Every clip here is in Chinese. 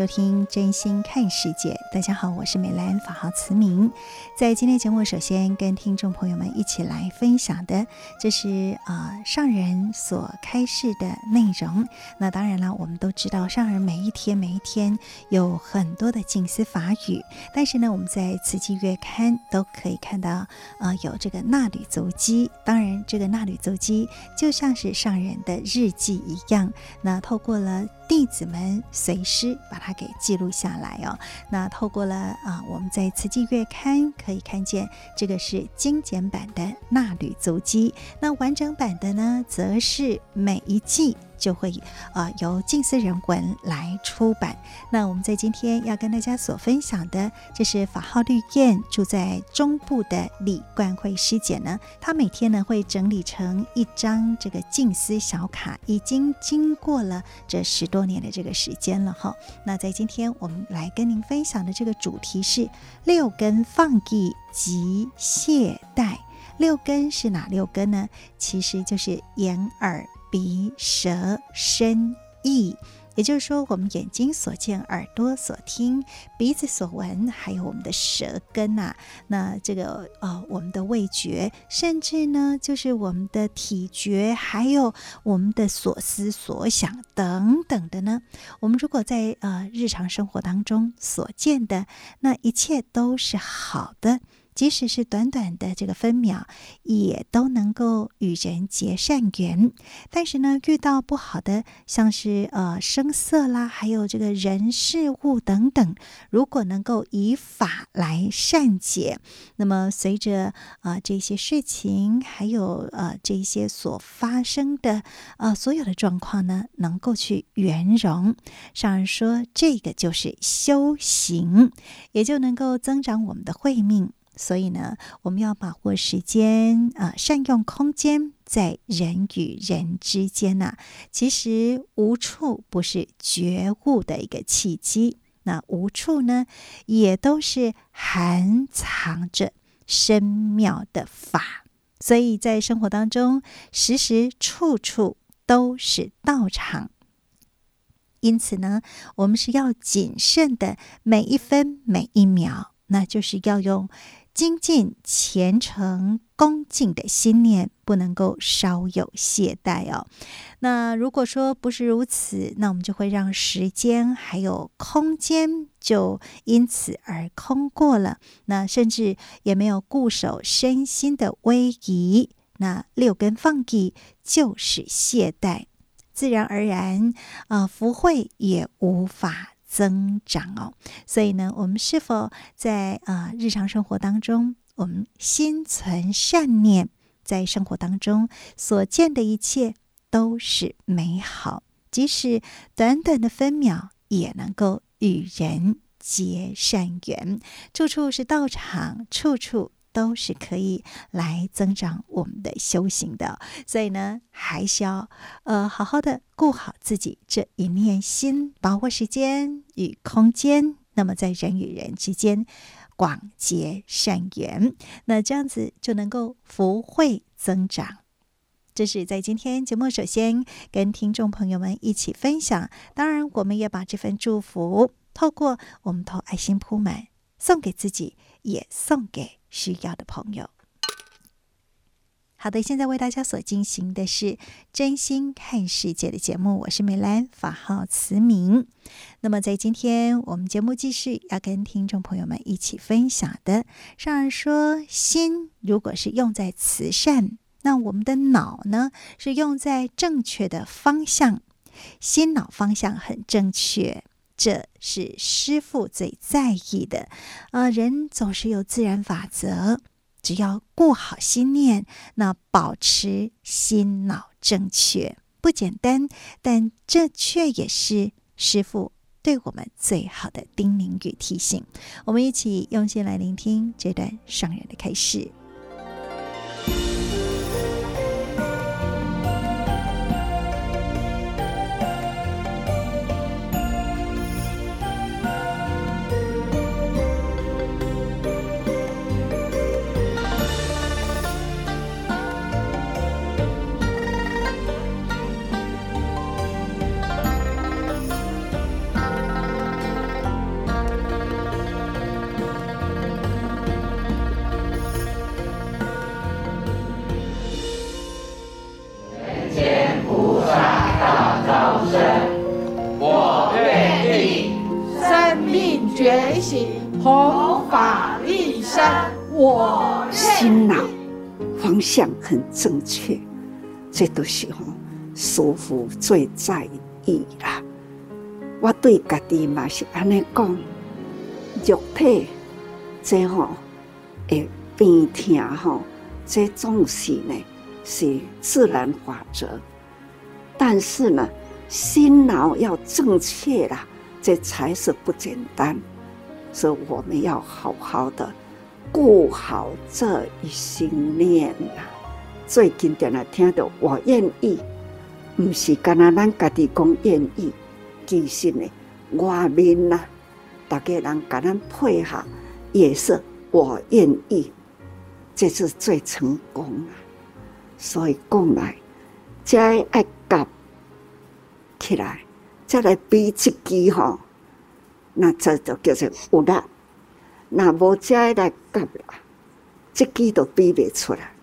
收听《真心看世界》。大家好，我是美兰，法号慈明。在今天节目，首先跟听众朋友们一起来分享的，这是啊、呃、上人所开示的内容。那当然了，我们都知道上人每一天每一天有很多的静思法语，但是呢，我们在慈济月刊都可以看到，呃，有这个纳履足迹。当然，这个纳履足迹就像是上人的日记一样。那透过了。弟子们随师把它给记录下来哦。那透过了啊，我们在慈济月刊可以看见，这个是精简版的纳履足迹。那完整版的呢，则是每一季。就会呃由静思人文来出版。那我们在今天要跟大家所分享的，这是法号绿燕住在中部的李冠慧师姐呢，她每天呢会整理成一张这个静思小卡，已经经过了这十多年的这个时间了哈。那在今天我们来跟您分享的这个主题是六根放逸及懈怠。六根是哪六根呢？其实就是眼耳。鼻、舌、身、意，也就是说，我们眼睛所见、耳朵所听、鼻子所闻，还有我们的舌根呐、啊。那这个呃，我们的味觉，甚至呢，就是我们的体觉，还有我们的所思所想等等的呢。我们如果在呃日常生活当中所见的，那一切都是好的。即使是短短的这个分秒，也都能够与人结善缘。但是呢，遇到不好的，像是呃声色啦，还有这个人事物等等，如果能够以法来善解，那么随着啊、呃、这些事情，还有呃这些所发生的呃所有的状况呢，能够去圆融。上人说，这个就是修行，也就能够增长我们的慧命。所以呢，我们要把握时间啊、善用空间，在人与人之间呐、其实无处不是觉悟的一个契机，那无处呢，也都是含藏着深妙的法。所以在生活当中，时时处处都是道场。因此呢，我们是要谨慎的每一分每一秒，那就是要用。精进、虔诚、恭敬的心念不能够稍有懈怠哦。那如果说不是如此，那我们就会让时间还有空间就因此而空过了。那甚至也没有固守身心的威仪。那六根放逸就是懈怠，自然而然啊、福慧也无法。增长哦，所以呢，我们是否在啊、日常生活当中，我们心存善念，在生活当中所见的一切都是美好，即使短短的分秒，也能够与人结善缘，处处是道场，处处。都是可以来增长我们的修行的，所以呢，还是要呃好好的顾好自己这一念心，把握时间与空间，那么在人与人之间广结善缘，那这样子就能够福慧增长。这是在今天节目首先跟听众朋友们一起分享，当然我们也把这份祝福透过我们投爱心铺满，送给自己，也送给。需要的朋友，好的，现在为大家所进行的是《真心看世界》的节目，我是美兰，法号慈明。那么在今天我们节目继续要跟听众朋友们一起分享的，上人说，心如果是用在慈善，那我们的脑呢是用在正确的方向，心脑方向很正确，这是师傅最在意的。呃，人总是有自然法则。只要顾好心念，那保持心脑正确不简单，但这却也是师傅对我们最好的叮咛与提醒。我们一起用心来聆听这段上人的开学习弘法利生，我心脑方。向很正确，这都是吼师父最在意啦。我对家己嘛是安尼讲，肉体这吼会病痛吼，这总是呢是自然法则。但是呢，心脑要正确啦，这才是不简单。所以我们要好好的。顾好这一心念呐！最经典的听到我愿意，不是干那咱家己讲愿意，其实呢，外面呐，大家人跟咱配合，也是我愿意，这是最成功啊！所以讲来，再爱夹起来，再来比一支吼，那这就叫做有力。那无遮来夹啦，这支都比不出来。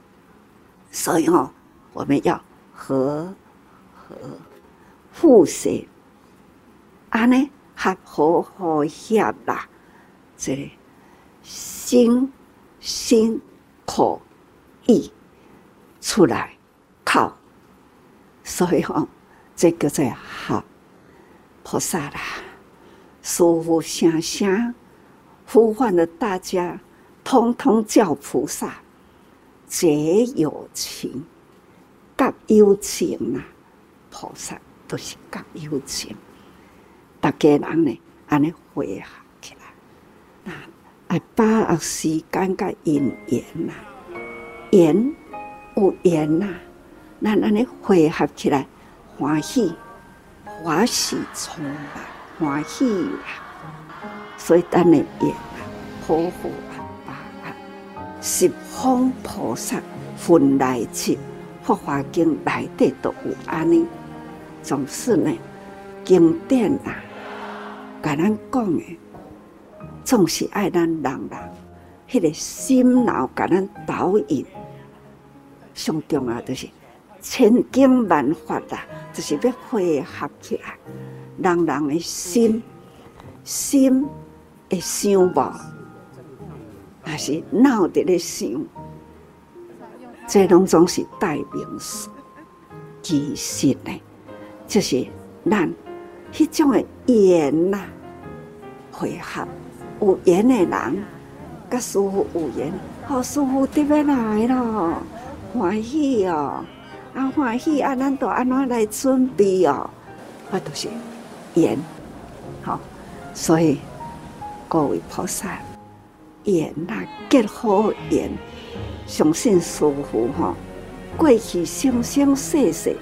所以哦，我们要和和互协，安尼合和和谐啦。这里心心口意出来靠，所以哦，这个在好菩萨啦，舒服想想。呼唤了大家，通通叫菩萨结有情，夹有情啊！菩萨都是夹有情，大家人呢，安尼汇合起来，啊，爱把握时间甲因缘呐，缘有缘呐，咱安尼汇合起来，欢喜欢喜充满欢喜啦。所以，咱的愿啊，好好啊，把啊，十方菩萨分来去，法华经内底都有安尼，总是呢，经典啊，甲咱讲的，总是爱咱人人，迄个心脑甲咱导引，上重要就是千经万法啦，就是要汇合起来，人人的心，心。会想无，还是闹得咧想，这拢总是代名词。其实呢，就是咱迄种的缘呐，会合有缘的人，甲师傅有缘，好师傅得要来咯，欢喜哦，啊欢喜啊，咱都安怎来准备哦，啊都是缘，好，所以。各位菩萨，缘呐结好缘，相信师父吼，过去生生世世，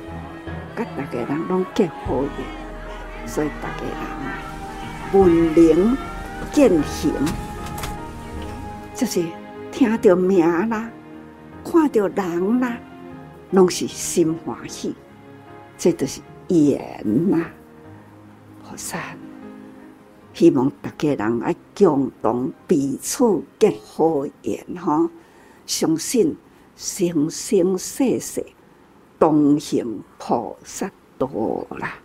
甲大家人拢结好缘，所以大家人啊，文明践行，就是听到名啦，看到人啦，拢是心欢喜，这就是缘呐，希望大家人爱共同彼此结好缘哈，相信生生世世同行菩萨道啦。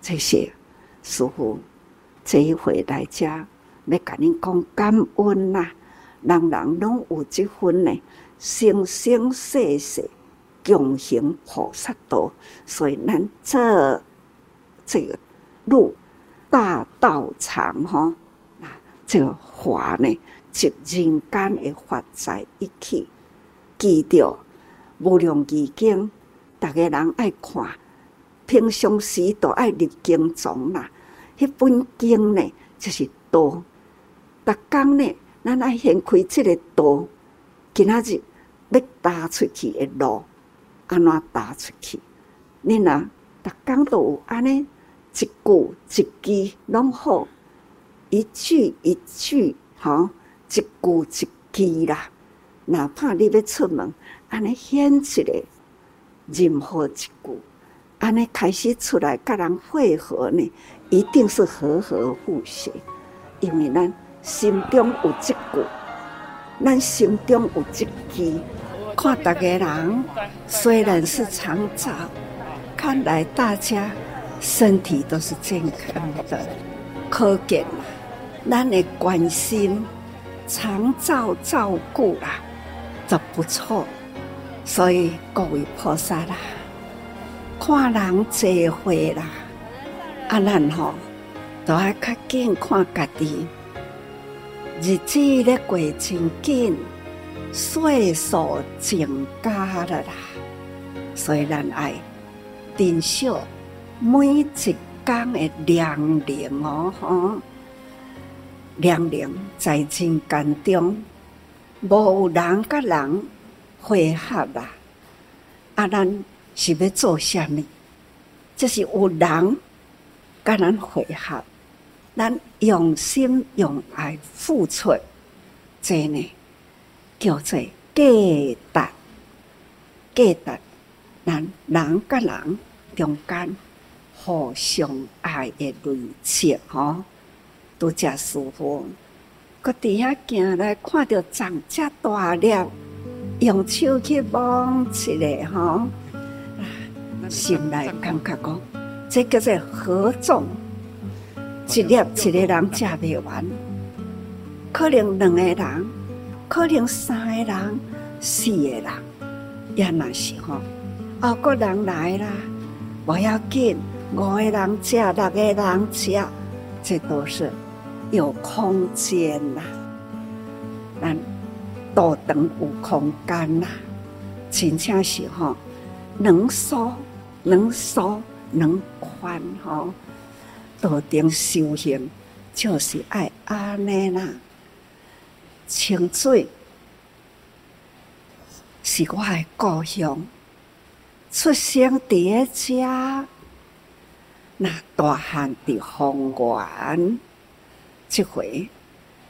这些师父这一回来遮，要甲恁讲感恩啦，人人拢有这份呢，生生世世共行菩萨道，所以咱这这个路大道长哈，啊，这个法呢，即人间的法在一起，记着无量义经，逐个人爱看。平常时都爱入经藏啦，迄本经呢就是道。逐工呢，咱爱掀开即个道，今仔日要踏出去的路，安怎踏出去？你若逐工都有安尼一句一句拢好，一句一句吼，一句一句啦。哪怕你要出门，安尼显出来任何一句。安尼开始出来，甲人汇合呢，一定是和和互协，因为咱心中有这句，咱心中有这句，看大家人虽然是长照，看来大家身体都是健康的，可见咱的关心、常照照顾啦，都不错，所以各位菩萨啦。看人济会啦，啊，咱吼都爱较紧看家己，日子咧过真紧，岁数增加了啦，所以咱爱珍惜每一天的年龄哦，吼，年龄在人间中，无人甲人会合啦，啊，咱。是要做啥物？就是有人甲咱会合，咱用心用爱付出，这呢叫做价值。价值，咱人甲人中间互相爱的累积，吼，拄则师父，搁伫遐行来，看到长遮大粒，用手去摸一下，吼。心内感觉讲，这叫做何种？一粒一个人食不完，可能两个人，可能三个人，四个人，也那是吼，哦，个人来啦，不要紧，五个人食，六个人食，这都是有空间呐，咱多等有空间呐，真正是吼，能说。能疏能宽吼，道定修行就是爱安尼啦。清水是我的故乡，出生伫个遮，那大汉伫丰原，这回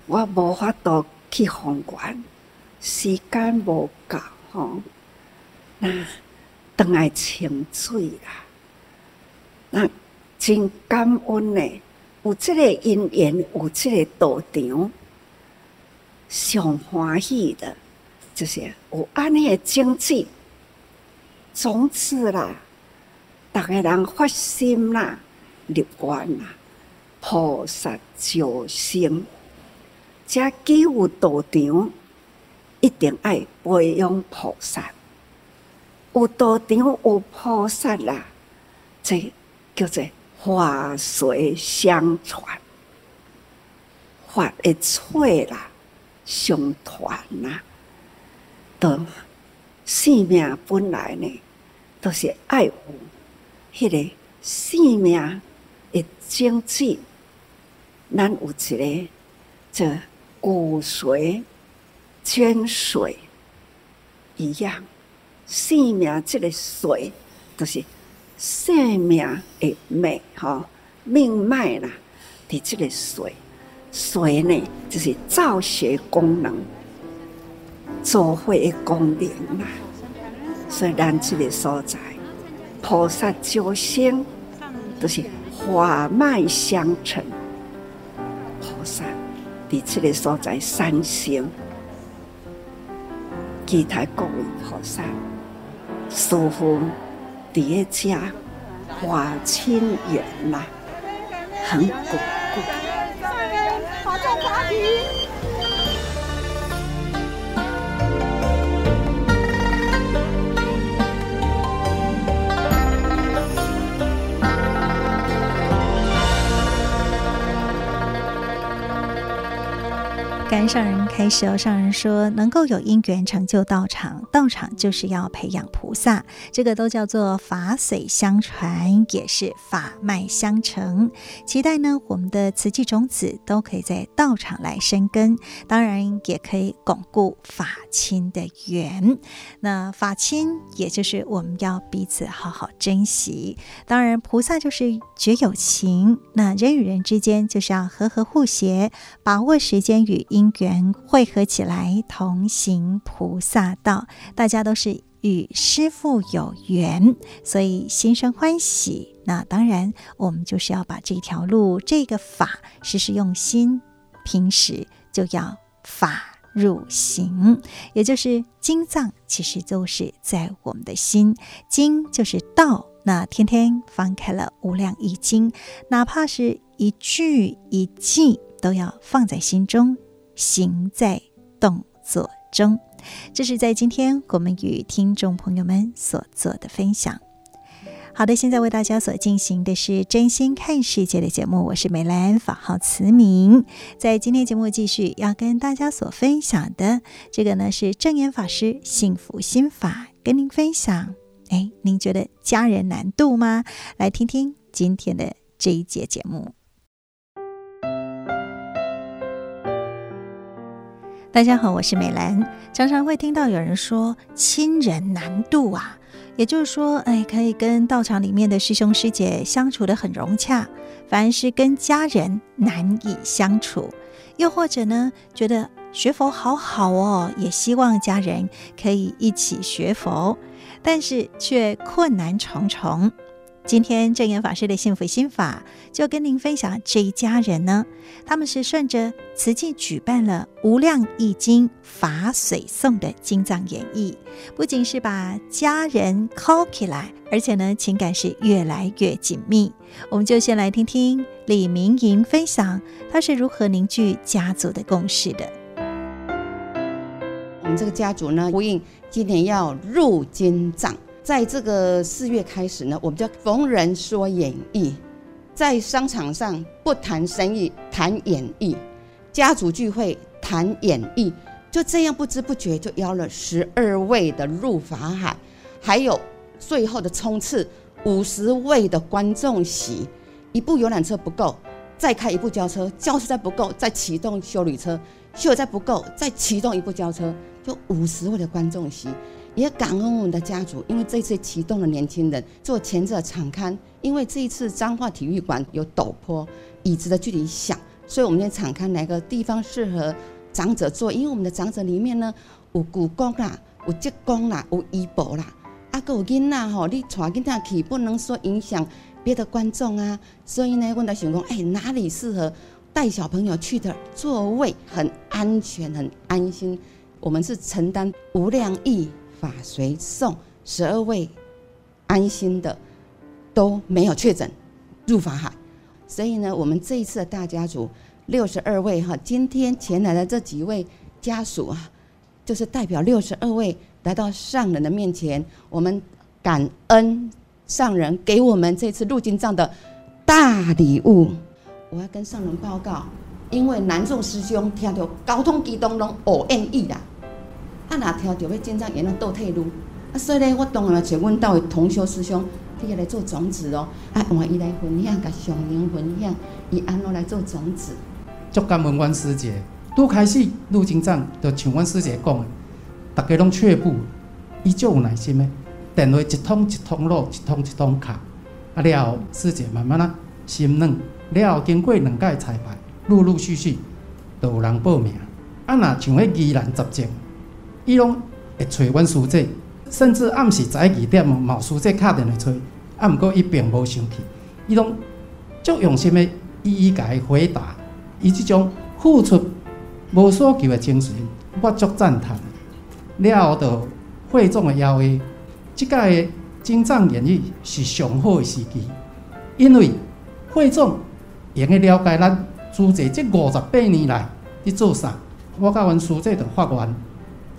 我无法度去丰原，时间无够吼，那。当爱清水啦，那真感恩呢。有这个因缘，有这个道场，上欢喜的，就是有安尼的经济，从此啦，逐个人发心啦，立愿啦，菩萨救生，这既有道场，一定爱培养菩萨。有道场有菩萨啦，这叫做法随相传，法的脆啦，相传啦。都生命本来呢，都是爱有迄个生命的经济，咱有一个这骨髓、精髓一样。生命这个髓，就是生命的脉，吼命脉啦。伫这个髓，髓呢就是造血功能、造血的功能啦。所以咱这个所在，菩萨救生，都是法脉相承。菩萨伫这个所在，三星期待各位菩萨师父叠加华清源呐，很巩固。上人开始哦，上人说，能够有因缘成就道场，道场就是要培养菩萨，这个都叫做法髓相传，也是法脉相承。期待呢，我们的慈济种子都可以在道场来生根，当然也可以巩固法亲的缘。那法亲，也就是我们要彼此好好珍惜。当然，菩萨就是觉有情，那人与人之间就是要和和互协，把握时间与因缘汇合起来，同行菩萨道。大家都是与师父有缘，所以心生欢喜。那当然，我们就是要把这条路、这个法，时时用心。平时就要法入行，也就是经藏，其实就是在我们的心。经就是道，那天天翻开了无量义经，哪怕是一句一记，都要放在心中。行在动作中，这是在今天我们与听众朋友们所做的分享。好的，现在为大家所进行的是真心看世界的节目，我是美兰，法号慈明。在今天节目继续要跟大家所分享的这个呢，是证言法师幸福心法，跟您分享。哎，您觉得家人难度吗？来听听今天的这一节节目。大家好，我是美兰。常常会听到有人说亲人难度啊，也就是说，哎，可以跟道场里面的师兄师姐相处得很融洽，反而是跟家人难以相处。又或者呢，觉得学佛好好哦，也希望家人可以一起学佛，但是却困难重重。今天证严法师的幸福心法，就跟您分享这一家人呢，他们是顺着慈济举办了《无量义经法水颂》的经藏演绎，不仅是把家人 call 起来，而且呢，情感是越来越紧密。我们就先来听听李明莹分享，他是如何凝聚家族的共识的。我们这个家族呢，呼应今年要入金藏。在这个四月开始呢，我们就逢人说演绎，在商场上不谈生意，谈演绎；家族聚会谈演绎，就这样不知不觉就邀了十二位的入法海，还有最后的冲刺五十位的观众席。一部游览车不够，再开一部轿车，轿车再不够，再启动休旅车，休旅再不够，再启动一部轿车，就五十位的观众席。也感恩我们的家族，因为这次启动了年轻人做前者场刊，因为这一次彰化体育馆有陡坡，椅子的距离小，所以我们在场刊哪个地方适合长者坐？因为我们的长者里面呢，有姑公啦，有舅公啦，有姨婆啦，啊，个有囡仔吼，你带囡仔去，不能说影响别的观众啊。所以呢，我在想讲，哎，哪里适合带小朋友去的座位很安全、很安心？我们是承担无量义。法随送十二位安心的都没有确诊入法海，所以呢，我们这一次的大家族六十二位哈，今天前来的这几位家属啊，就是代表六十二位来到上人的面前，我们感恩上人给我们这次入经藏的大礼物。我要跟上人报告，因为南众师兄听到交通机动拢无愿意啦。啊，若听到要经藏，也能倒退路。啊，所以呢，我当然找阮兜的同修师兄，替伊来做种子哦。啊，换伊来分享，甲上人分享，伊安怎来做种子。足感恩阮师姐，拄开始入经藏，就像阮师姐讲的，大家拢却步，伊足有耐心的，电话一通一通落，一通一通卡。啊了后，师姐慢慢啊心软，了后经过两届彩排，陆陆续续都有人报名。啊，若像迄宜兰十众。伊拢会找阮师姐，甚至暗时十一二点，毛师姐敲电话催。啊，毋过伊并无生气，伊拢足用心的一一甲伊回答。伊即种付出无所求的精神，我足赞叹。了后就会众的邀约，即届金藏演绎是上好的时机，因为会众会去了解咱自这这五十八年来伫做啥。我甲阮师姐就发愿，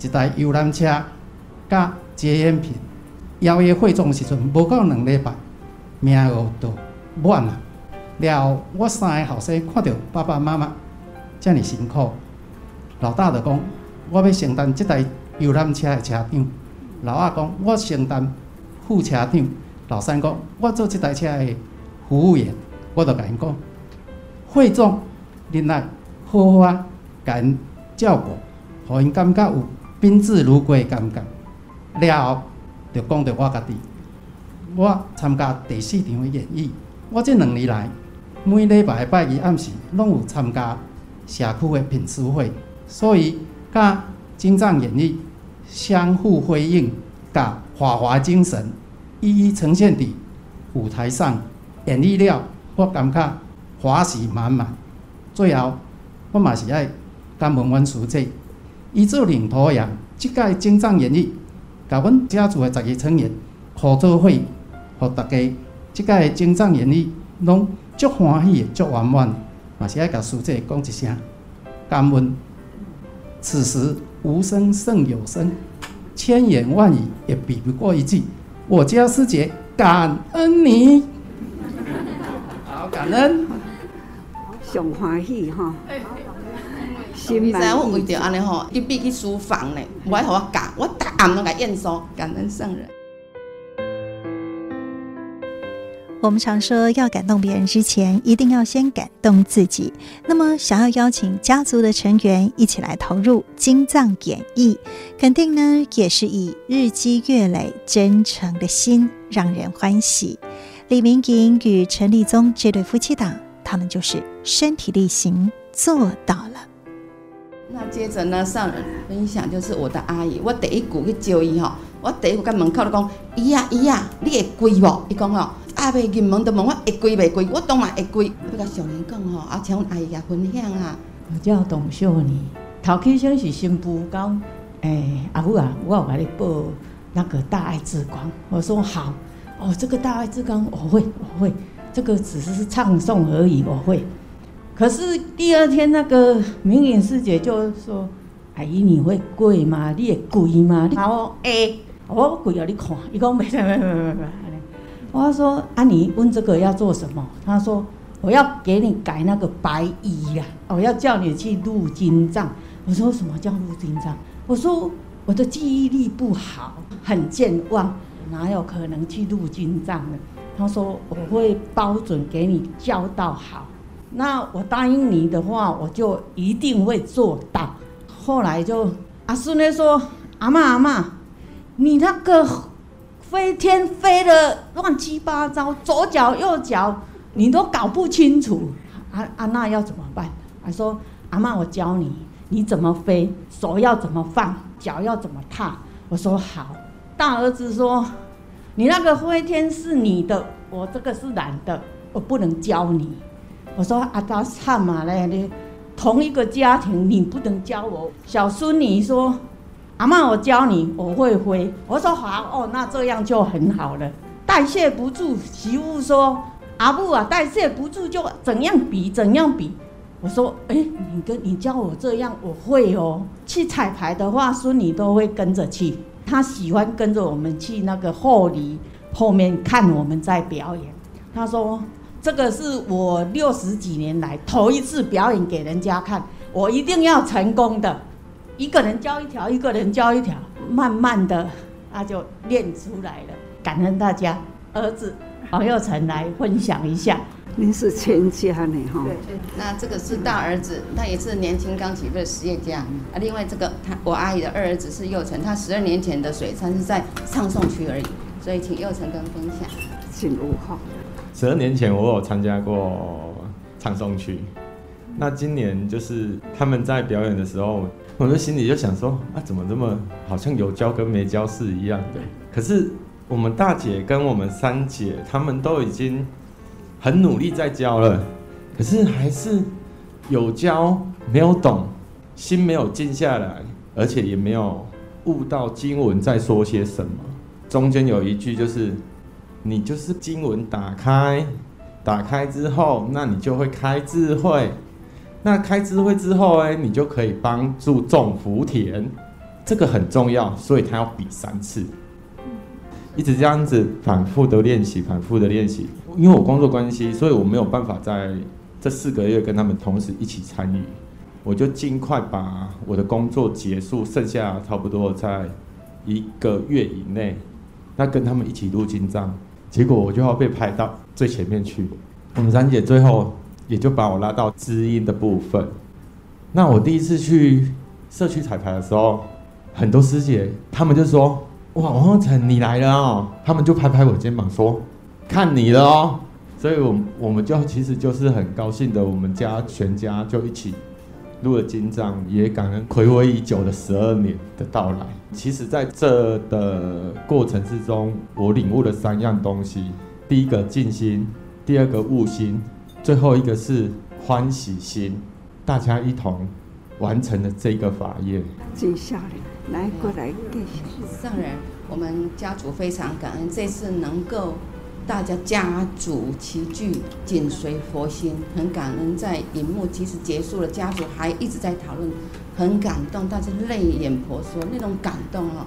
一台游览车甲接烟品邀约会众时阵，无够两礼拜，名额就满了。了后，我三个后生看到爸爸妈妈遮尔辛苦，老大就讲，我要承担这台游览车的车长；老二讲，我承担副车长；老三讲，我做这台车的服务员。我就甲因讲，会众恁来好好啊，甲因照顾，互因感觉有宾至如归的感觉。了后，就讲到我家己，我参加第四场的演绎，我这两年来。每礼拜拜二暗时，拢有参加社区的品书会，所以甲精湛演绎相互辉映，甲华华精神一一呈现伫舞台上演绎了，我感觉华喜满满。最后，我嘛是爱感恩阮书记，伊做领头羊，即届精湛演绎，甲阮家族的十二成员合作会，互大家即届精湛演绎拢。足欢喜，足圆满，嘛是爱甲师姐讲一声感恩。此时无声胜有声，千言万语也比不过一句。我家师姐感恩你，好感恩，上欢喜哈。心满意足。我为着安尼吼，一闭去书房呢，无爱互我教，我逐暗拢甲验收感恩圣人。我们常说，要感动别人之前，一定要先感动自己。那么，想要邀请家族的成员一起来投入精藏演绎，肯定呢也是以日积月累、真诚的心，让人欢喜。李明莹与陈立宗这对夫妻档，他们就是身体力行做到了。那接着呢，上分享就是我的阿姨，我第一句去招伊吼，我第一句在门口就讲：姨呀姨呀，你会跪无？伊讲吼。阿伯进门就问我会跪未跪，我当然会跪。要甲上人讲吼，啊，请阿姨甲分享啊。我叫董秀妮，头起先是新妇讲，诶、阿母啊，我有甲你报那个大爱之光。我说好，哦，这个大爱之光我会，我会，这个只是唱诵而已，我会。可是第二天那个明影师姐就说：“阿姨，你会跪吗？你会跪吗？”然后诶，我跪了，你看，伊讲没没没没没没。我说：“啊，你问这个要做什么？”他说：“我要给你改那个白衣呀，我要叫你去入金藏。”我说：“什么叫入金藏？”我说：“我的记忆力不好，很健忘，哪有可能去入金藏呢？”他说：“我会包准给你教到好。那我答应你的话，我就一定会做到。”后来就阿孙呢说：“阿嬷阿嬷，你那个。”飞天飞的乱七八糟，左脚右脚你都搞不清楚，阿阿，那要怎么办？他说：“阿嬷，我教你，你怎么飞，手要怎么放，脚要怎么踏。”我说：“好。”大儿子说：“你那个飞天是你的，我这个是男的，我不能教你。”我说：“阿达唱嘛嘞，你同一个家庭，你不能教我。”小孙女说。阿嬷，我教你，我会飞。我说好哦，那这样就很好了。代谢不住，媳妇说：“阿布啊，代谢不住就怎样比怎样比。”我说：“哎，你跟你教我这样，我会哦。去彩排的话，孙女都会跟着去。她喜欢跟着我们去那个后里后面看我们在表演。她说：“这个是我六十几年来头一次表演给人家看，我一定要成功的。”一个人教一条，一个人教一条，慢慢的他就练出来了。感恩大家，儿子黄佑成来分享一下。您是全家呢哈？对，那这个是大儿子，他也是年轻刚起步的实业家。啊，另外这个他我阿姨的二儿子是佑成，他十二年前的水忏是在唱诵区而已。所以请佑成跟分享。请入哈。十二年前我有参加过唱诵区，那今年就是他们在表演的时候。我的心里就想说啊，怎么这么好像有教跟没教是一样的？可是我们大姐跟我们三姐，她们都已经很努力在教了，可是还是有教没有懂，心没有静下来，而且也没有悟到经文在说些什么。中间有一句就是，你就是经文打开，打开之后，那你就会开智慧。那开智慧之后，哎，你就可以帮助种福田，这个很重要，所以他要比三次，一直这样子反复的练习，反复的练习。因为我工作关系，所以我没有办法在这四个月跟他们同时一起参与，我就尽快把我的工作结束，剩下差不多在一个月以内，那跟他们一起入经藏，结果我就要被排到最前面去。我们三姐最后。也就把我拉到知音的部分。那我第一次去社区彩排的时候，很多师姐他们就说：“哇，王浩成你来了哦！”他们就拍拍我肩膀说：“看你了哦。”所以，我我们就其实就是很高兴的，我们家全家就一起录了金藏，也感恩睽违已久的十二年的到来。其实，在这的过程之中，我领悟了三样东西：第一个静心，第二个悟心。最后一个是欢喜心，大家一同完成了这个法业。接下来，来过来继续。上人，我们家族非常感恩，这次能够大家家族齐聚，紧随佛心，很感恩。在荧幕即使结束了，家族还一直在讨论，很感动，但是泪眼婆娑那种感动哦。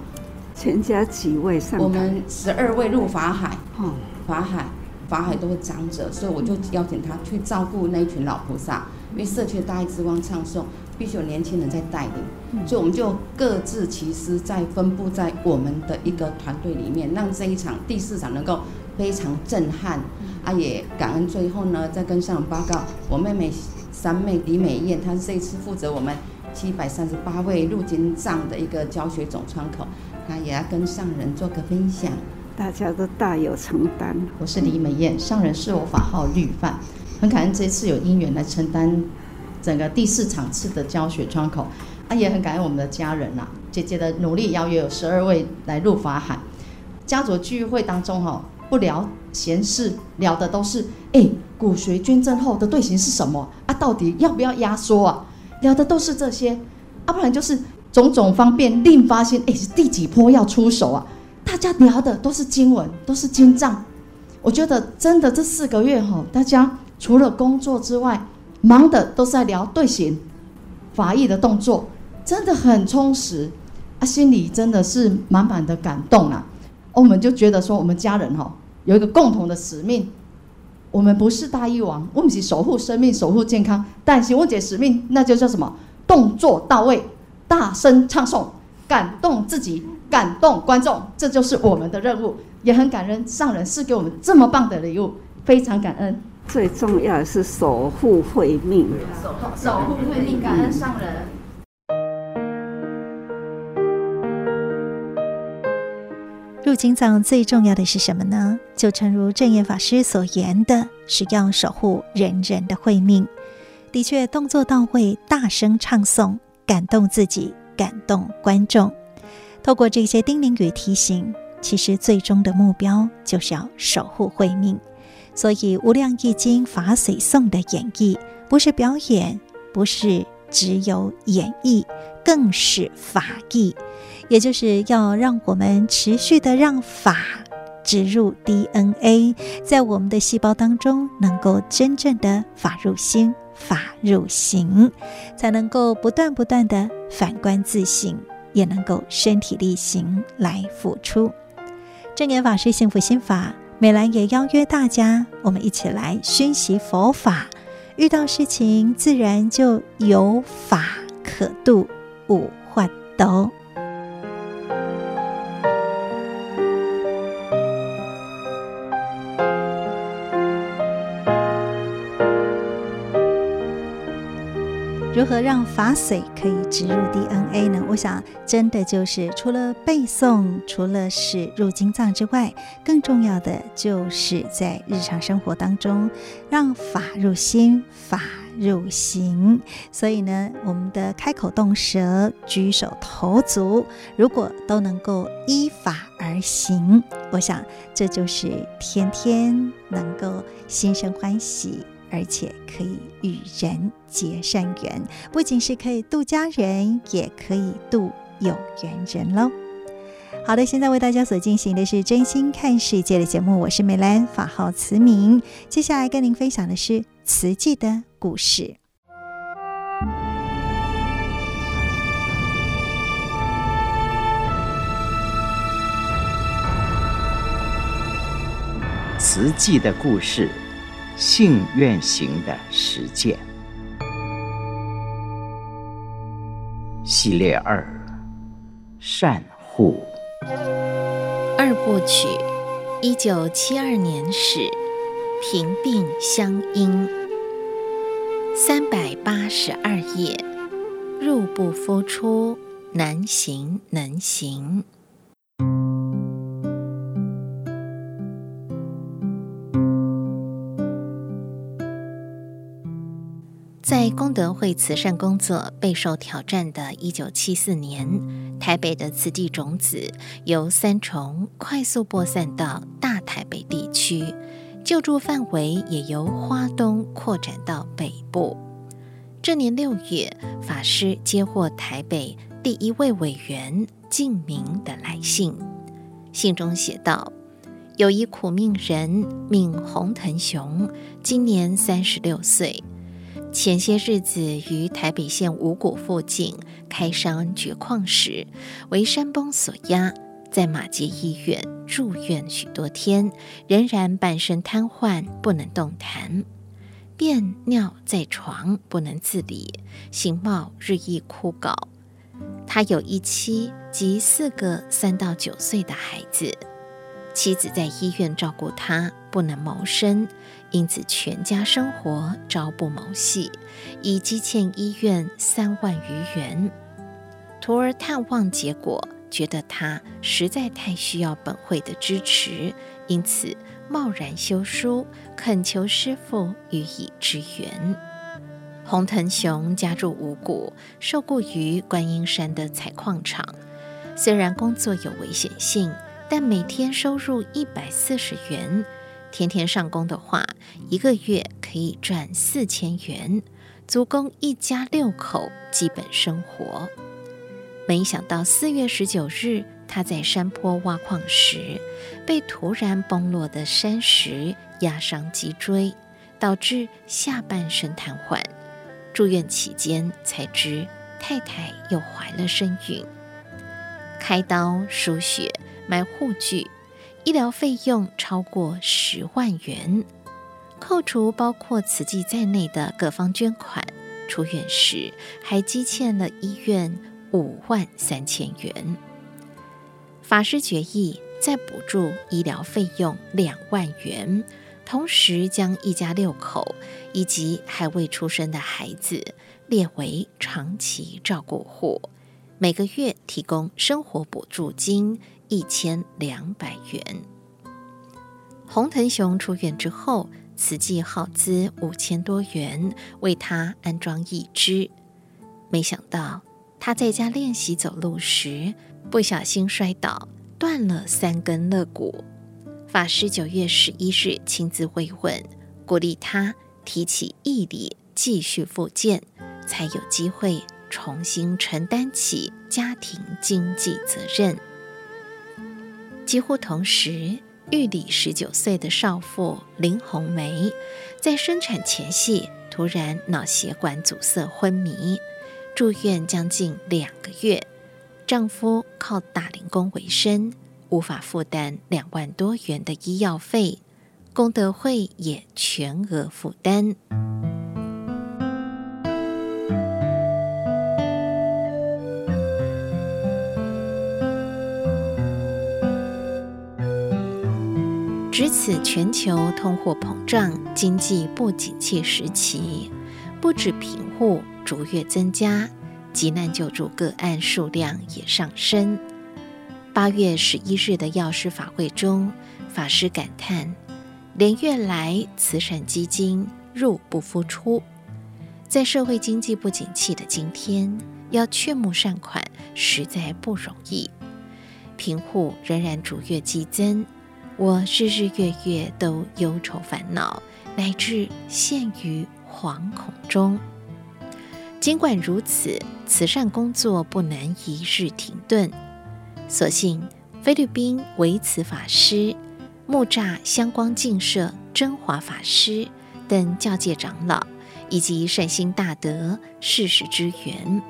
全家几位上？我们十二位入法海，哦，法海。法海都会长者，所以我就邀请他去照顾那一群老菩萨。因为社区的大爱之光唱诵，必须有年轻人在带领，所以我们就各自其师，在分布在我们的一个团队里面，让这一场第四场能够非常震撼。啊，也感恩最后呢，再跟上人报告，我妹妹三妹李美燕，她是这一次负责我们七百三十八位入金藏的一个教学总窗口，她也要跟上人做个分享。大家都大有承担。我是李美燕，上人是我法号绿范，很感恩这次有因缘来承担整个第四场次的教学窗口，啊，也很感恩我们的家人呐、啊，姐姐的努力，邀约有十二位来入法海。家族聚会当中哈，不聊闲事，聊的都是哎，骨髓捐赠后的队形是什么啊？到底要不要压缩啊？聊的都是这些，啊，不然就是种种方便，另发现哎，是第几波要出手啊？大家聊的都是经文，都是经藏。我觉得真的这四个月哈，大家除了工作之外，忙的都是在聊队形、法义的动作，真的很充实啊，心里真的是满满的感动啊。我们就觉得说，我们家人哈有一个共同的使命，我们不是大医王，我们是守护生命、守护健康，但是我姐使命那就叫什么？动作到位，大声唱诵。感动自己，感动观众，这就是我们的任务。也很感恩上人赐给我们这么棒的礼物，非常感恩。最重要的是守护慧命，守守护慧命，感恩上人。入经藏最重要的是什么呢？就诚如证严法师所言的，是要守护人人的慧命。的确，动作到位，大声唱诵，感动自己。感动观众，透过这些叮咛与提醒，其实最终的目标就是要守护慧命。所以《无量义经》法髓颂的演绎，不是表演，不是只有演绎，更是法义，也就是要让我们持续的让法植入 DNA，在我们的细胞当中，能够真正的法入心。法入行，才能够不断不断的反观自省，也能够身体力行来付出。正念法师幸福心法，美兰也邀约大家，我们一起来熏习佛法，遇到事情自然就有法可度，无法度。如何让法髓可以植入 DNA 呢？我想，真的就是除了背诵，除了是入经藏之外，更重要的就是在日常生活当中，让法入心，法入行。所以呢，我们的开口动舌、举手投足，如果都能够依法而行，我想这就是天天能够心生欢喜。而且可以与人结善缘，不仅是可以度家人，也可以度有缘人喽。好的，现在为大家所进行的是真心看世界的节目，我是美兰，法号慈明。接下来跟您分享的是慈济的故事。慈济的故事，性愿行的实践系列二：善护。二部曲，一九七二年始，平病相因，三百八十二页，入不敷出，难行能行。在功德会慈善工作备受挑战的一九七四年，台北的慈济种子由三重快速播散到大台北地区，救助范围也由花东扩展到北部。这年六月，法师接获台北第一位委员静明的来信，信中写道：“有一苦命人，名洪腾雄，今年三十六岁。”前些日子于台北县五股附近开山掘矿时，为山崩所压，在马偕医院住院许多天，仍然半身瘫痪，不能动弹，便尿在床，不能自理，形貌日益枯槁。他有一妻及四个三到九岁的孩子，妻子在医院照顾他，不能谋生。因此，全家生活朝不保夕，已积欠医院三万余元。徒儿探望结果，觉得他实在太需要本会的支持，因此贸然修书，恳求师父予以支援。洪腾雄家住五股，受雇于观音山的采矿场，虽然工作有危险性，但每天收入一百四十元。天天上工的话，一个月可以赚四千元，足供一家六口基本生活。没想到四月十九日，他在山坡挖矿时，被突然崩落的山石压伤脊椎，导致下半身瘫痪。住院期间才知太太又怀了身孕，开刀输血买护具。医疗费用超过十万元，扣除包括慈济在内的各方捐款，出院时还积欠了医院五万三千元。法师决议再补助医疗费用两万元，同时将一家六口以及还未出生的孩子列为长期照顾户，每个月提供生活补助金。一千两百元。洪腾雄出院之后，慈济耗资五千多元为他安装义肢。没想到他在家练习走路时，不小心摔倒，断了三根肋骨。法师九月十一日亲自慰问，鼓励他提起毅力，继续复健，才有机会重新承担起家庭经济责任。几乎同时，玉里十九岁的少妇林红梅，在生产前夕突然脑血管阻塞昏迷，住院将近两个月。丈夫靠打零工为生，无法负担两万多元的医药费，功德会也全额负担。值此全球通货膨胀、经济不景气时期，不止贫户逐月增加，急难救助个案数量也上升。八月十一日的药师法会中，法师感叹：连月来慈善基金入不敷出，在社会经济不景气的今天，要劝募善款实在不容易。贫户仍然逐月激增。我日日月月都忧愁烦恼，乃至陷于惶恐中。尽管如此，慈善工作不能一日停顿。所幸菲律宾维慈法师、木栅香光净社真华法师等教界长老，以及善心大德适时支援，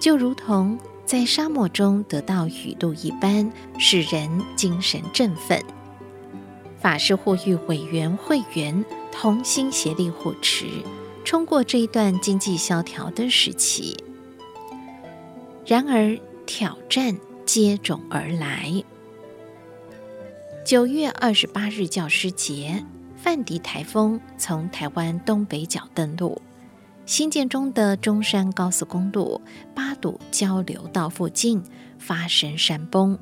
就如同在沙漠中得到雨露一般，使人精神振奋。法师呼吁委员会员同心协力护持。冲过这一段经济萧条的时期，然而挑战接踵而来。九月二十八日教师节，范迪台风从台湾东北角登陆，新建中的中山高速公路八堵交流道附近发生山崩，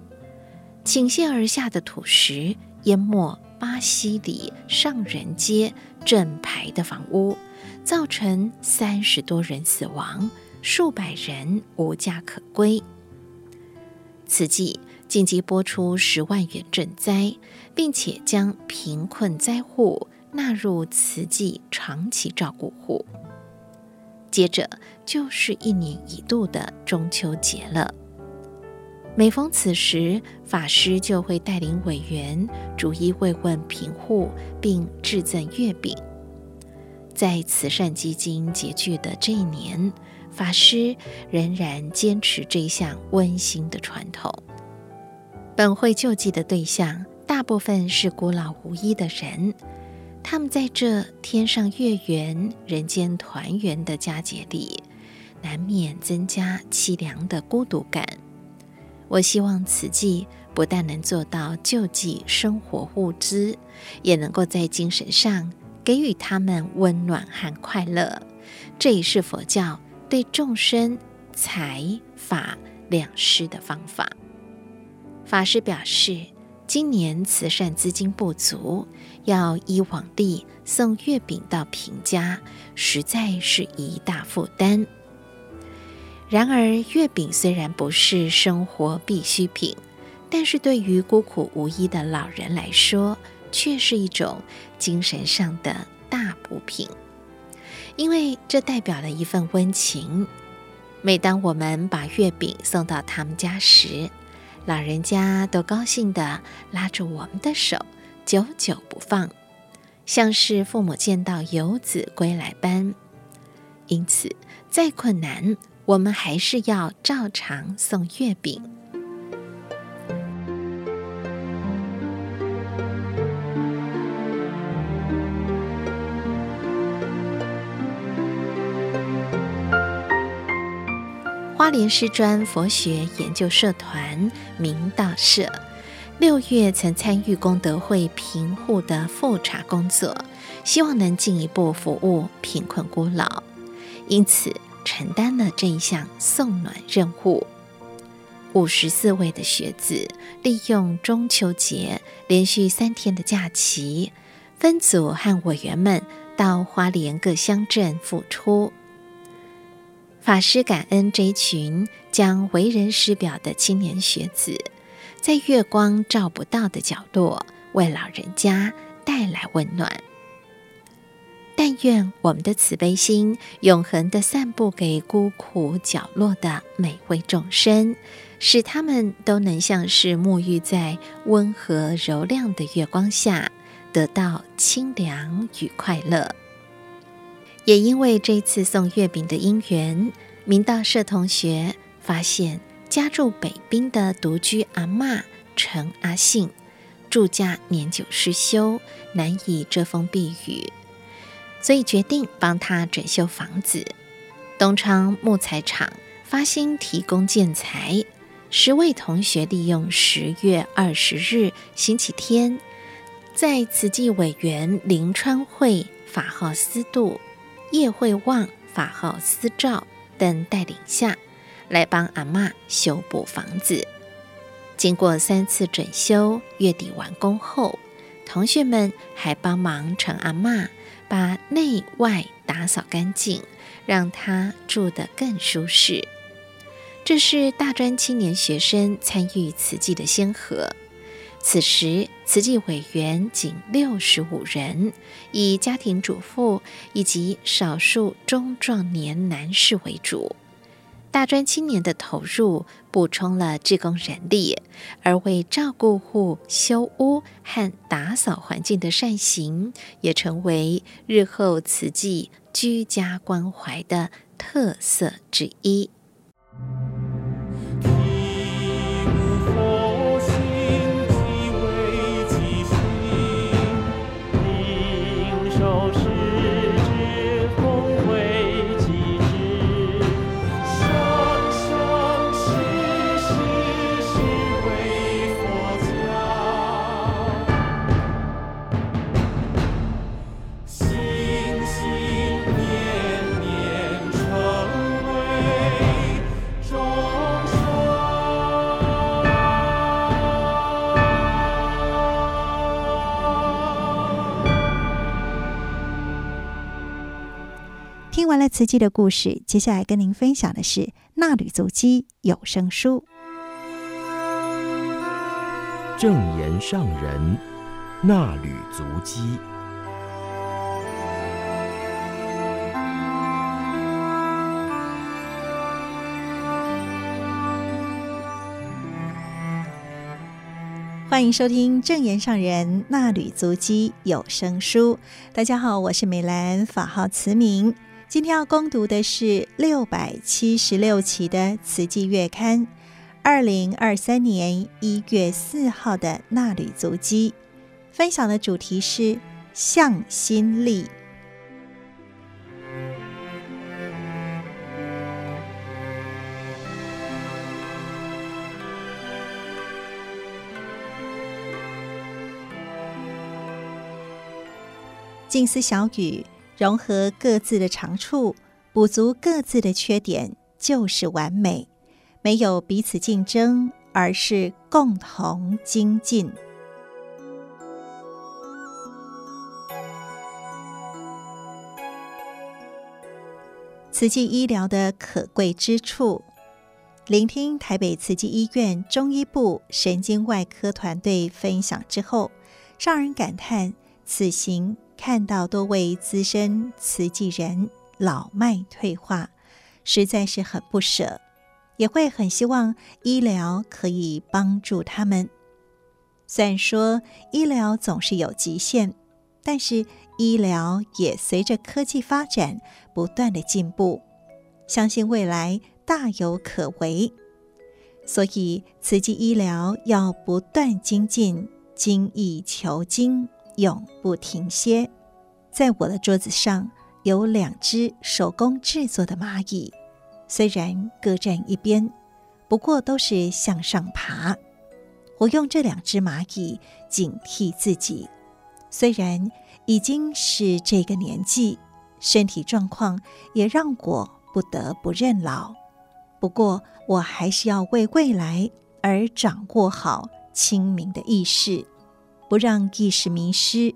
倾泻而下的土石淹没巴西里上人街整排的房屋。造成三十多人死亡，数百人无家可归。慈济紧急拨出十万元赈灾，并且将贫困灾户纳入慈济长期照顾户。接着就是一年一度的中秋节了。每逢此时，法师就会带领委员逐一慰问贫户，并致赠月饼。在慈善基金拮据的这一年，法师仍然坚持这项温馨的传统。本会救济的对象大部分是孤老无依的人，他们在这天上月圆、人间团圆的佳节里，难免增加凄凉的孤独感。我希望慈济不但能做到救济生活物资，也能够在精神上。给予他们温暖和快乐，这也是佛教对众生财法两施的方法。法师表示，今年慈善资金不足，要依往例送月饼到平家，实在是一大负担。然而，月饼虽然不是生活必需品，但是对于孤苦无依的老人来说，却是一种精神上的大补品，因为这代表了一份温情。每当我们把月饼送到他们家时，老人家都高兴地拉着我们的手，久久不放，像是父母见到游子归来般。因此，再困难，我们还是要照常送月饼。花莲师专佛学研究社团明道社六月曾参与功德会贫户的复查工作，希望能进一步服务贫困孤老，因此承担了这一项送暖任务。五十四位的学子利用中秋节连续三天的假期，分组和委员们到花莲各乡镇付出。法师感恩这一群将为人师表的青年学子，在月光照不到的角落，为老人家带来温暖。但愿我们的慈悲心永恒地散布给孤苦角落的每位众生，使他们都能像是沐浴在温和柔亮的月光下，得到清凉与快乐。也因为这次送月饼的因缘，明道社同学发现家住北滨的独居阿嬷陈阿信，住家年久失修，难以遮风避雨，所以决定帮他整修房子。东昌木材厂发心提供建材，十位同学利用十月二十日星期天，在慈济委员林川惠法号思度。叶惠旺法号思照等带领下，来帮阿嬷修补房子。经过三次整修，月底完工后，同学们还帮忙陈阿嬷把内外打扫干净，让她住得更舒适。这是大专青年学生参与慈济的先河。此时，慈济委员仅六十五人，以家庭主妇以及少数中壮年男士为主。大专青年的投入，补充了志工人力，而为照顾户修屋和打扫环境的善行，也成为日后慈济居家关怀的特色之一。完了慈济的故事，接下来跟您分享的是《纳履足迹》有声书。正言上人纳履足迹。欢迎收听正言上人纳履足迹有声书。大家好，我是美兰，法号慈明。今天要攻读的是六百七十六期的《慈济月刊》，二零二三年一月四号的《衲履足迹》，分享的主题是向心力。静思小雨。融合各自的长处，补足各自的缺点，就是完美。没有彼此竞争，而是共同精进。慈济医疗的可贵之处，聆听台北慈济医院中医部神经外科团队分享之后，让人感叹此行。看到多位资深慈济人老迈退化，实在是很不舍，也会很希望医疗可以帮助他们。虽然说医疗总是有极限，但是医疗也随着科技发展不断的进步，相信未来大有可为。所以慈济医疗要不断精进，精益求精。永不停歇。在我的桌子上有两只手工制作的蚂蚁，虽然各站一边，不过都是向上爬。我用这两只蚂蚁警惕自己，虽然已经是这个年纪，身体状况也让我不得不认老。不过，我还是要为未来而掌握好清明的意识。不让意识迷失，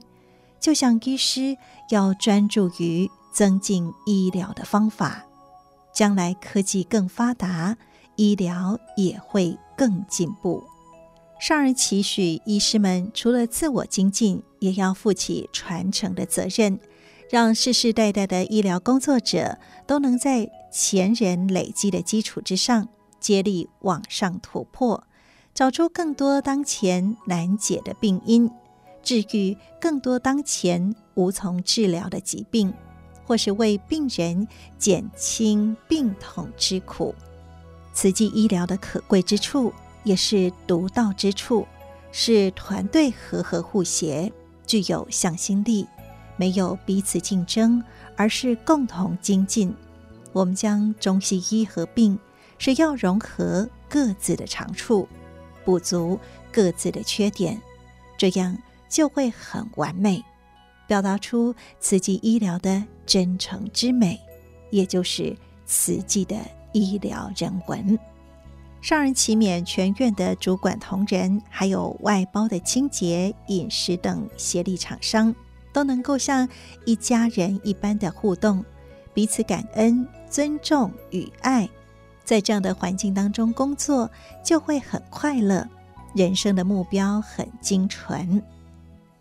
就像医师要专注于增进医疗的方法。将来科技更发达，医疗也会更进步。上人期许医师们除了自我精进，也要负起传承的责任，让世世代代的医疗工作者都能在前人累积的基础之上，接力往上突破。找出更多当前难解的病因，治愈更多当前无从治疗的疾病，或是为病人减轻病痛之苦。慈济医疗的可贵之处，也是独到之处，是团队和和互协，具有向心力，没有彼此竞争，而是共同精进。我们将中西医合并，是要融合各自的长处。补足各自的缺点，这样就会很完美，表达出慈济医疗的真诚之美，也就是慈济的医疗人文。上人期勉全院的主管同仁，还有外包的清洁、饮食等协力厂商，都能够像一家人一般的互动，彼此感恩、尊重与爱。在这样的环境当中工作，就会很快乐，人生的目标很精纯，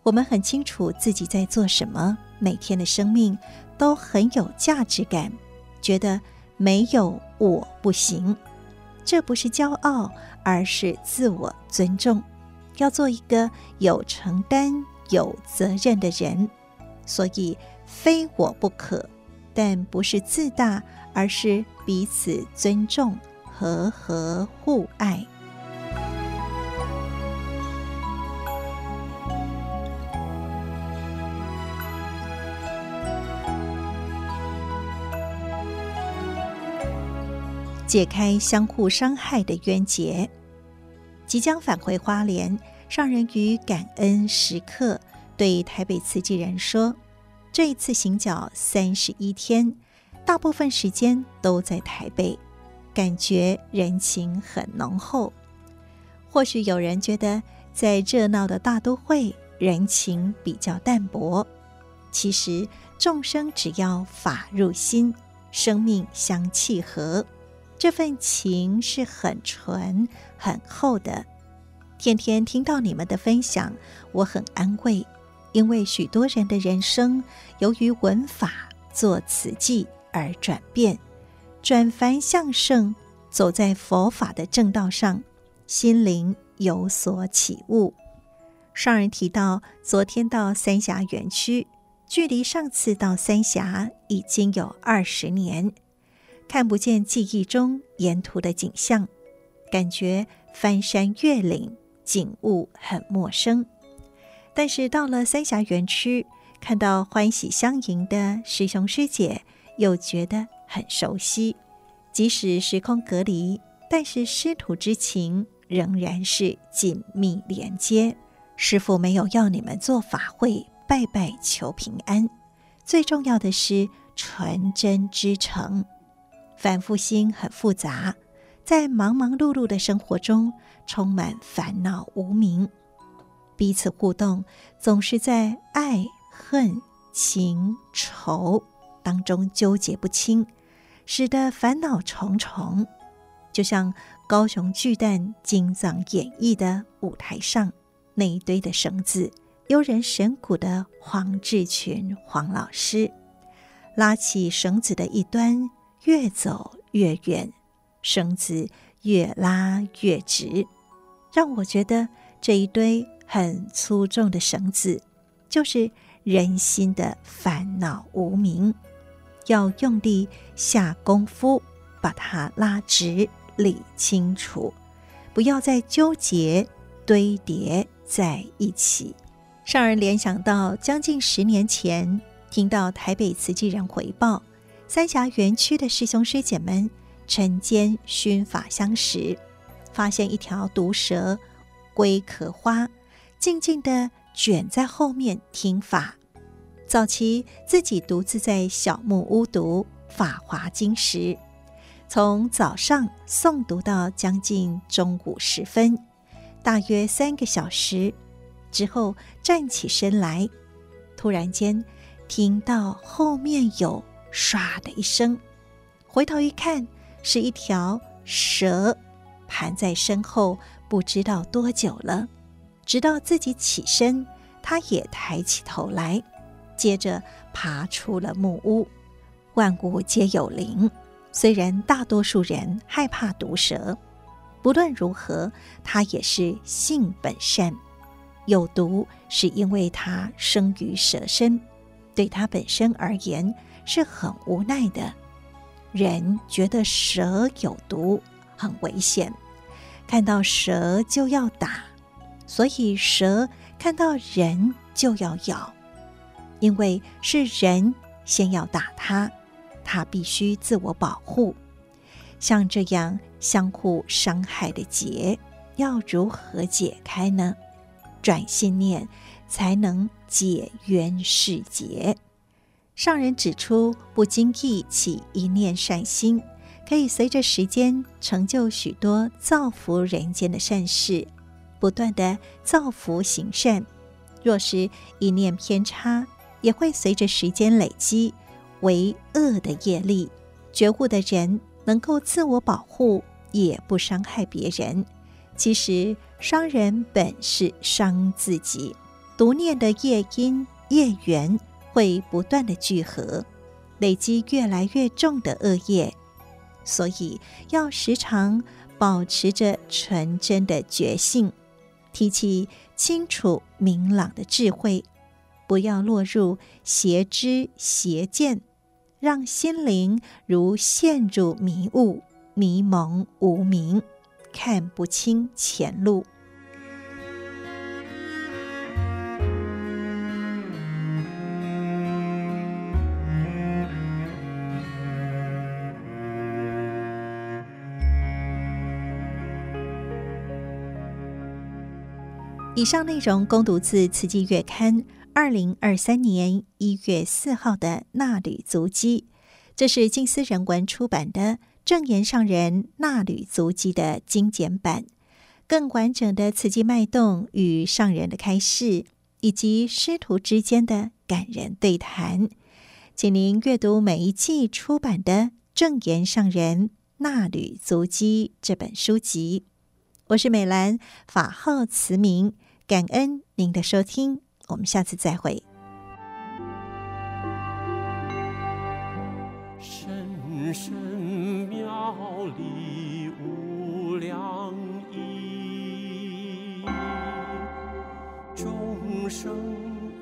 我们很清楚自己在做什么，每天的生命都很有价值感，觉得没有我不行。这不是骄傲，而是自我尊重。要做一个有承担、有责任的人，所以非我不可，但不是自大，而是彼此尊重、和和互爱。解开相互伤害的冤结。即将返回花莲，上人于感恩时刻对台北慈济人说：“这一次行脚三十一天，大部分时间都在台北，感觉人情很浓厚。或许有人觉得在热闹的大都会，人情比较淡薄。其实众生只要法入心，生命相契合。”这份情是很纯、很厚的。天天听到你们的分享，我很安慰，因为许多人的人生由于闻法做慈济而转变，转凡向圣，走在佛法的正道上，心灵有所起悟。上人提到，昨天到三峡园区，距离上次到三峡已经有二十年。看不见记忆中沿途的景象，感觉翻山越岭，景物很陌生。但是到了三峡园区，看到欢喜相迎的师兄师姐，又觉得很熟悉。即使时空隔离，但是师徒之情仍然是紧密连接。师父没有要你们做法会拜拜求平安，最重要的是纯真之诚。凡夫心很复杂，在忙忙碌碌的生活中，充满烦恼无明，彼此互动总是在爱恨情仇当中纠结不清，使得烦恼重重。就像高雄巨蛋金藏演绎的舞台上那一堆的绳子，悠人神鼓的黄志群黄老师拉起绳子的一端。越走越远，绳子越拉越直，让我觉得这一堆很粗重的绳子，就是人心的烦恼无明，要用力下功夫把它拉直、理清楚，不要再纠结堆叠在一起。让人联想到将近十年前，听到台北慈济人回报。三峡园区的师兄师姐们晨间熏法香时，发现一条毒蛇龟壳花，静静地卷在后面听法。早期自己独自在小木屋读《法华经》时，从早上诵读到将近中午时分，大约三个小时之后站起身来，突然间听到后面有。唰的一声，回头一看，是一条蛇盘在身后，不知道多久了。直到自己起身，他也抬起头来，接着爬出了木屋。万物皆有灵，虽然大多数人害怕毒蛇，不论如何，它也是性本善。有毒是因为它生于蛇身，对它本身而言。是很无奈的，人觉得蛇有毒，很危险，看到蛇就要打，所以蛇看到人就要咬，因为是人先要打他，他必须自我保护。像这样相互伤害的结，要如何解开呢？转心念才能解冤释结。上人指出，不经意起一念善心，可以随着时间成就许多造福人间的善事，不断地造福行善。若是一念偏差，也会随着时间累积为恶的业力。觉悟的人能够自我保护，也不伤害别人。其实伤人本是伤自己，独念的业因业缘会不断的聚合，累积越来越重的恶业，所以要时常保持着纯真的觉性，提起清楚明朗的智慧，不要落入邪知邪见，让心灵如陷入迷雾，迷蒙无明，看不清前路。以上内容供读自《慈济月刊》二零二三年一月四号的《纳履足迹》，这是静思人文出版的证言上人《纳履足迹》的精简版。更完整的慈济脉动与上人的开示，以及师徒之间的感人对谈，请您阅读每一季出版的《证言上人纳履足迹》这本书籍。我是美兰，法号慈明。感恩您的收听，我们下次再会。深深妙理无量义，众生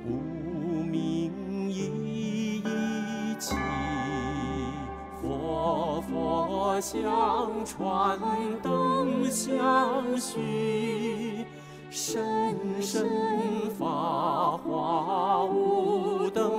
无明一一起，佛佛相传，灯相续。深深发华无等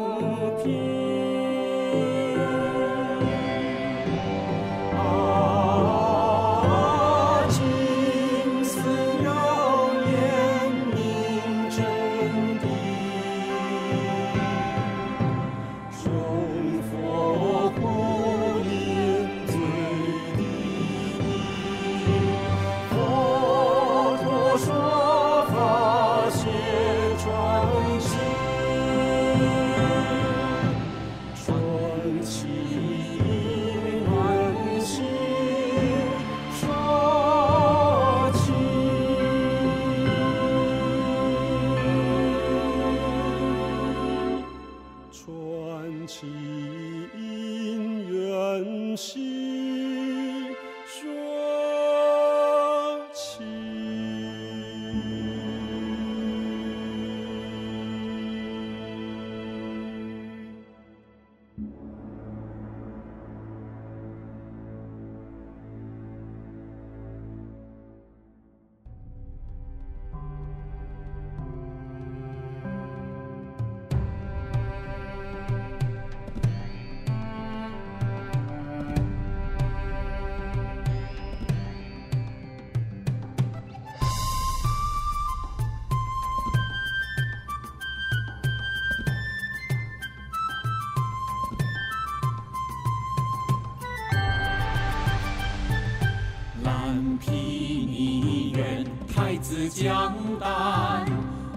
子将担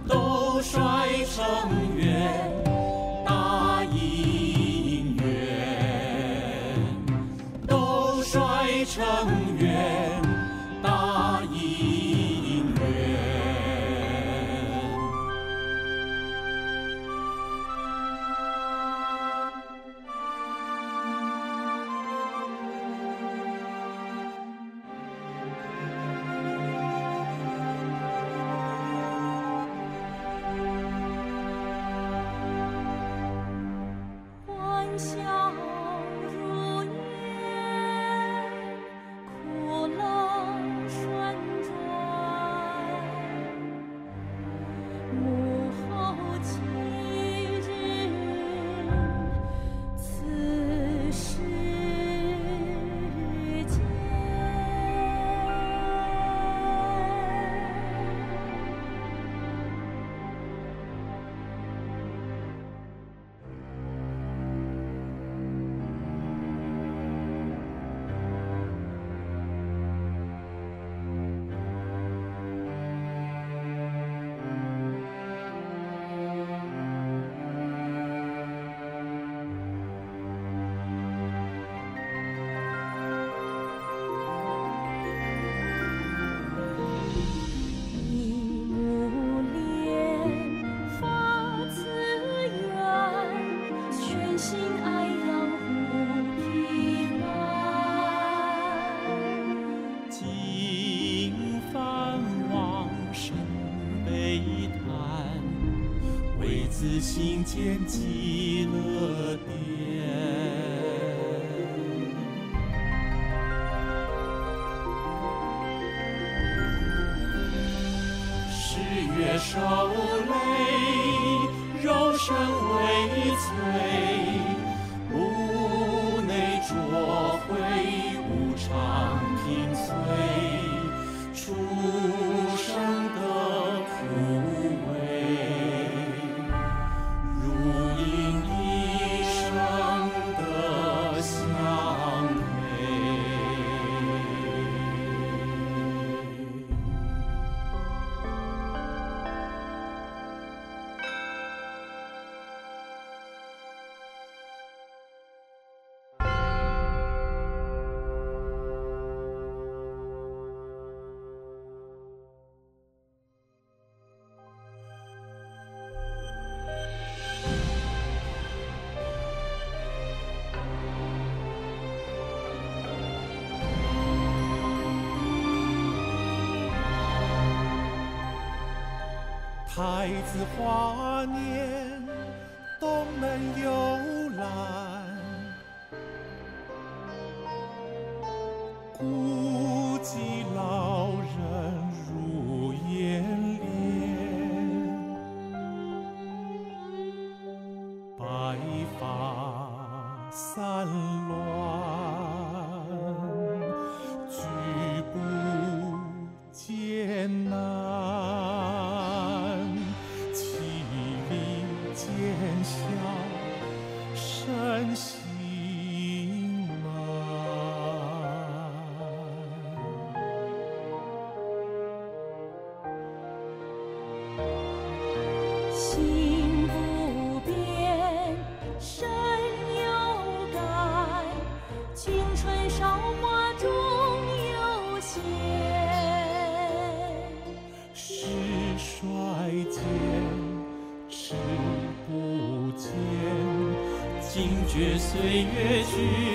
都率成圆，记。来自华年，东门游览。孤寂老人入眼帘。白发散落。也月去。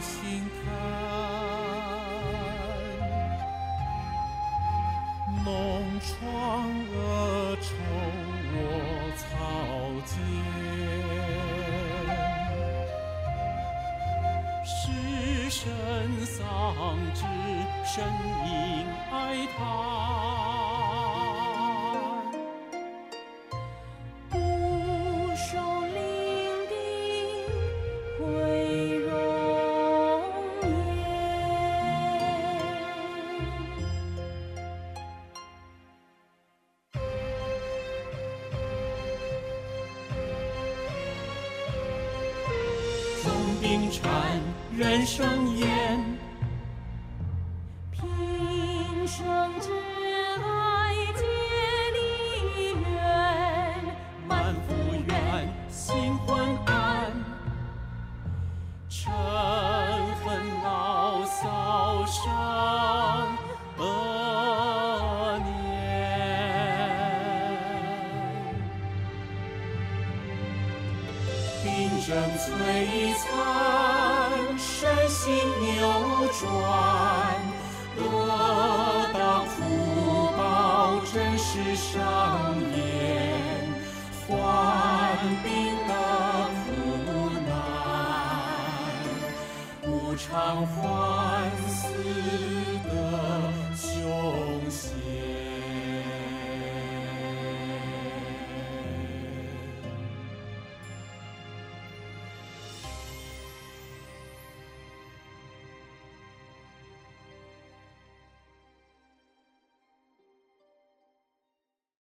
心叹，浓妆恶丑卧草间，失身丧志，呻吟哀叹。人双眼。